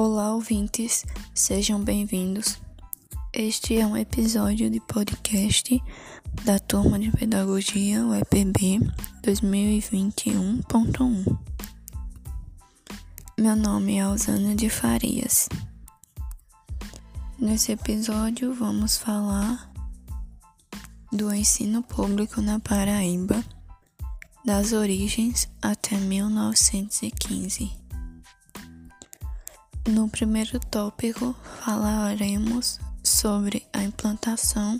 Olá, ouvintes, sejam bem-vindos. Este é um episódio de podcast da turma de Pedagogia UEPB 2021.1. Meu nome é Alzana de Farias. Nesse episódio, vamos falar do ensino público na Paraíba, das origens até 1915. No primeiro tópico, falaremos sobre a implantação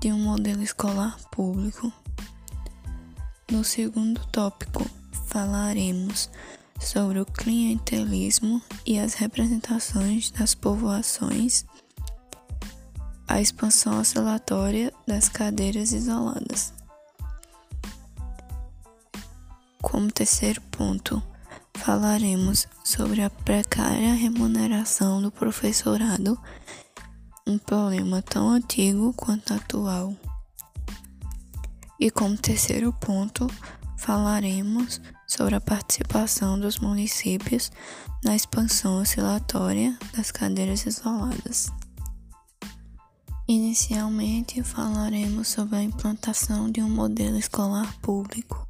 de um modelo escolar público. No segundo tópico, falaremos sobre o clientelismo e as representações das povoações, a expansão oscilatória das cadeiras isoladas. Como terceiro ponto, falaremos sobre a precária remuneração do professorado, um problema tão antigo quanto atual. E como terceiro ponto, falaremos sobre a participação dos municípios na expansão oscilatória das cadeiras isoladas. Inicialmente, falaremos sobre a implantação de um modelo escolar público.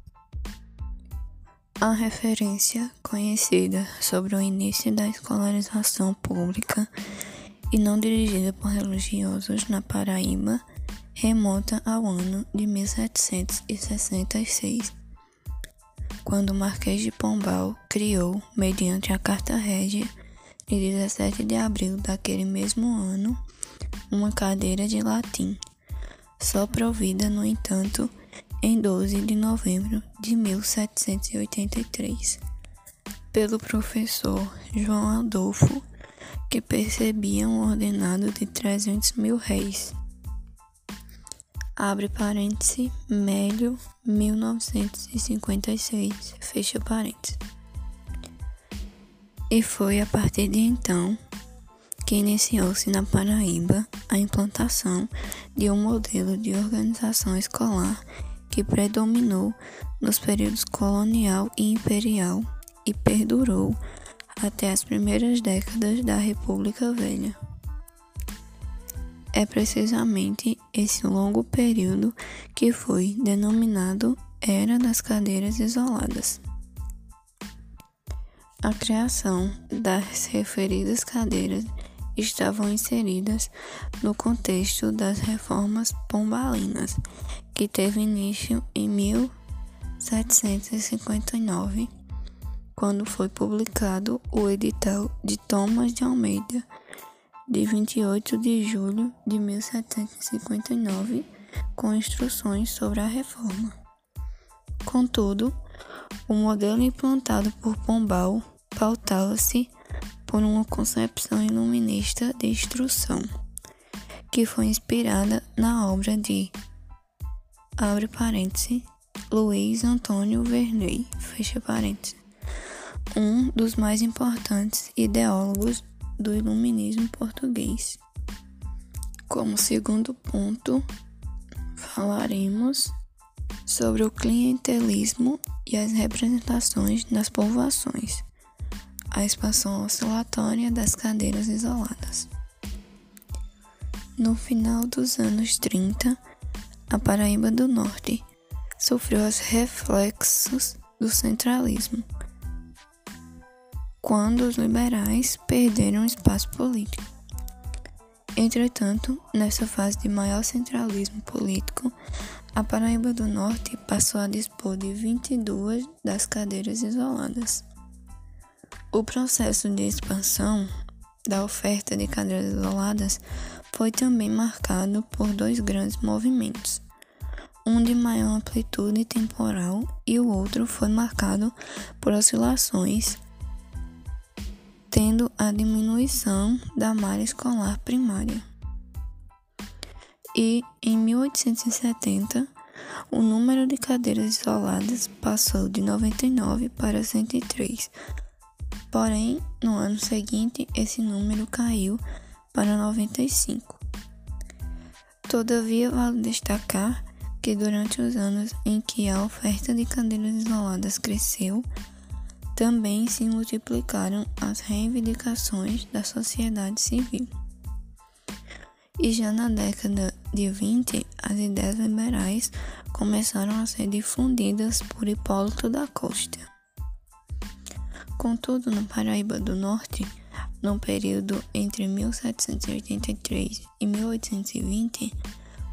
A referência conhecida sobre o início da escolarização pública e não dirigida por religiosos na Paraíba remonta ao ano de 1766, quando o Marquês de Pombal criou, mediante a Carta Régia de 17 de abril daquele mesmo ano, uma cadeira de latim, só provida, no entanto, em 12 de novembro de 1783, pelo professor João Adolfo, que percebia um ordenado de 300 mil réis. Abre parêntese, Mélio, 1956, fecha parênteses. E foi a partir de então que iniciou-se na Paraíba a implantação de um modelo de organização escolar que predominou nos períodos colonial e imperial e perdurou até as primeiras décadas da República Velha. É precisamente esse longo período que foi denominado Era das Cadeiras Isoladas. A criação das referidas cadeiras estavam inseridas no contexto das reformas pombalinas que teve início em 1759, quando foi publicado o edital de Thomas de Almeida, de 28 de julho de 1759, com instruções sobre a reforma. Contudo, o modelo implantado por Pombal pautava-se por uma concepção iluminista de instrução, que foi inspirada na obra de abre parêntese, Luiz Antônio Verney, fecha parênteses, um dos mais importantes ideólogos do iluminismo português. Como segundo ponto, falaremos sobre o clientelismo e as representações das povoações, a expansão oscilatória das cadeiras isoladas. No final dos anos 30, a Paraíba do Norte sofreu os reflexos do centralismo, quando os liberais perderam espaço político. Entretanto, nessa fase de maior centralismo político, a Paraíba do Norte passou a dispor de 22 das cadeiras isoladas. O processo de expansão da oferta de cadeiras isoladas foi também marcado por dois grandes movimentos, um de maior amplitude temporal e o outro foi marcado por oscilações, tendo a diminuição da malha escolar primária. E em 1870, o número de cadeiras isoladas passou de 99 para 103. Porém, no ano seguinte, esse número caiu para 95. Todavia, vale destacar que durante os anos em que a oferta de cadeiras isoladas cresceu, também se multiplicaram as reivindicações da sociedade civil. E já na década de 20, as ideias liberais começaram a ser difundidas por Hipólito da Costa. Contudo, na Paraíba do Norte, no período entre 1783 e 1820,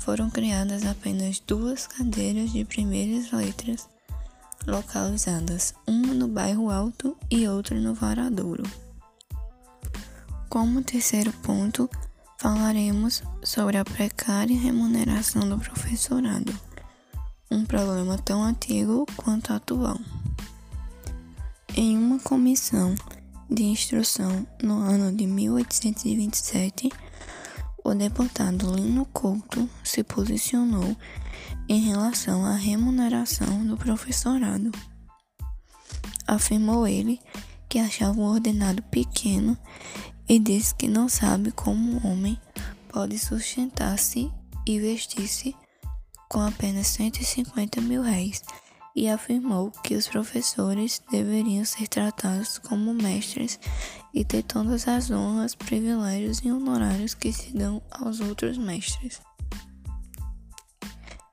foram criadas apenas duas cadeiras de primeiras letras localizadas, uma no bairro Alto e outra no Varadouro. Como terceiro ponto, falaremos sobre a precária remuneração do professorado, um problema tão antigo quanto atual. Em uma comissão de instrução no ano de 1827, o deputado Lino Couto se posicionou em relação à remuneração do professorado. Afirmou ele que achava o ordenado pequeno e disse que não sabe como um homem pode sustentar-se e vestir-se com apenas 150 mil réis e afirmou que os professores deveriam ser tratados como mestres e ter todas as honras, privilégios e honorários que se dão aos outros mestres.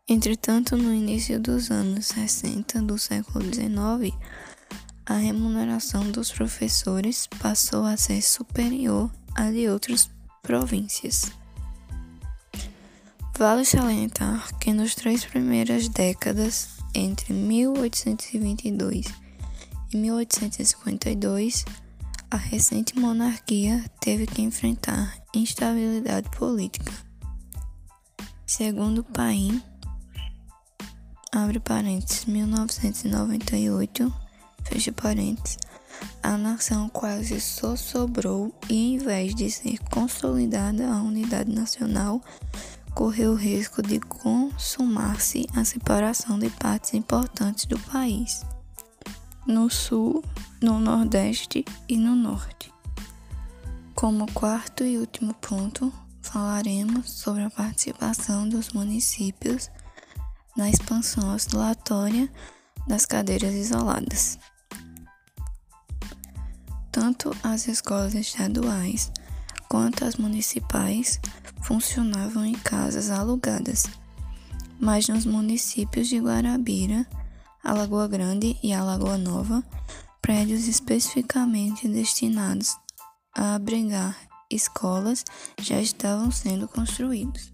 Entretanto, no início dos anos 60 do século XIX, a remuneração dos professores passou a ser superior à de outras províncias. Vale salientar que nas três primeiras décadas, entre 1822 e 1852, a recente monarquia teve que enfrentar instabilidade política. Segundo Paim, abre parênteses, 1998, fecha parênteses, a nação quase só sobrou e, em vez de ser consolidada a unidade nacional, correu o risco de consumar-se a separação de partes importantes do país, no sul, no nordeste e no norte. Como quarto e último ponto, falaremos sobre a participação dos municípios na expansão oscilatória das cadeiras isoladas. Tanto as escolas estaduais quanto as municipais funcionavam em casas alugadas, mas nos municípios de Guarabira, Alagoa Grande e Alagoa Nova, prédios especificamente destinados a abrigar escolas já estavam sendo construídos.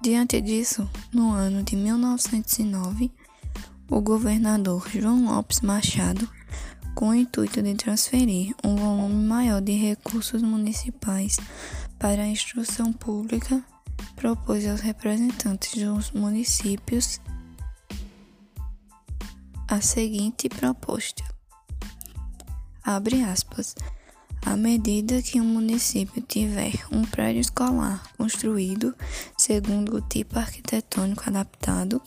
Diante disso, no ano de 1909, o governador João Lopes Machado, com o intuito de transferir um volume maior de recursos municipais para a instrução pública, propôs aos representantes dos municípios a seguinte proposta: abre aspas. À medida que um município tiver um prédio escolar construído segundo o tipo arquitetônico adaptado,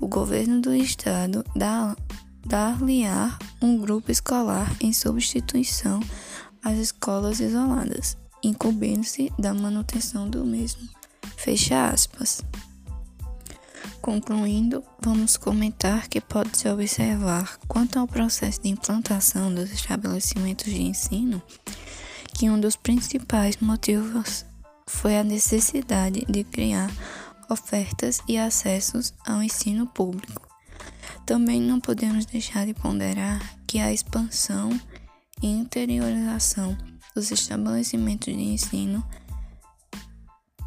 o governo do estado dar-lhe-á um grupo escolar em substituição às escolas isoladas, incumbendo-se da manutenção do mesmo. Fecha aspas. Concluindo, vamos comentar que pode-se observar, quanto ao processo de implantação dos estabelecimentos de ensino, que um dos principais motivos foi a necessidade de criar ofertas e acessos ao ensino público. Também não podemos deixar de ponderar que a expansão e interiorização dos estabelecimentos de ensino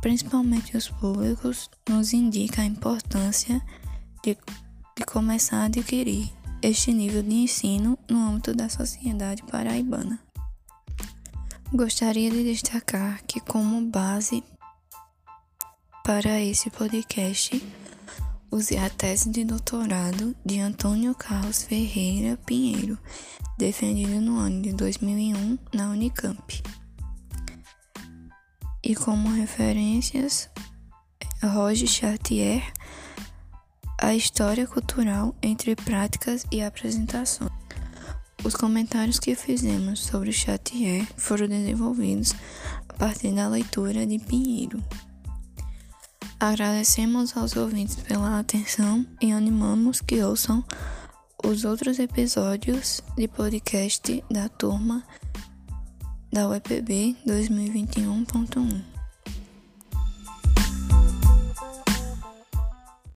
principalmente os públicos, nos indica a importância de, de começar a adquirir este nível de ensino no âmbito da sociedade paraibana. Gostaria de destacar que, como base para esse podcast, usei a tese de doutorado de Antônio Carlos Ferreira Pinheiro, defendido no ano de 2001 na Unicamp e como referências Roger Chartier, a história cultural entre práticas e apresentações. Os comentários que fizemos sobre Chartier foram desenvolvidos a partir da leitura de Pinheiro. Agradecemos aos ouvintes pela atenção e animamos que ouçam os outros episódios de podcast da turma da UEPB 2021.1.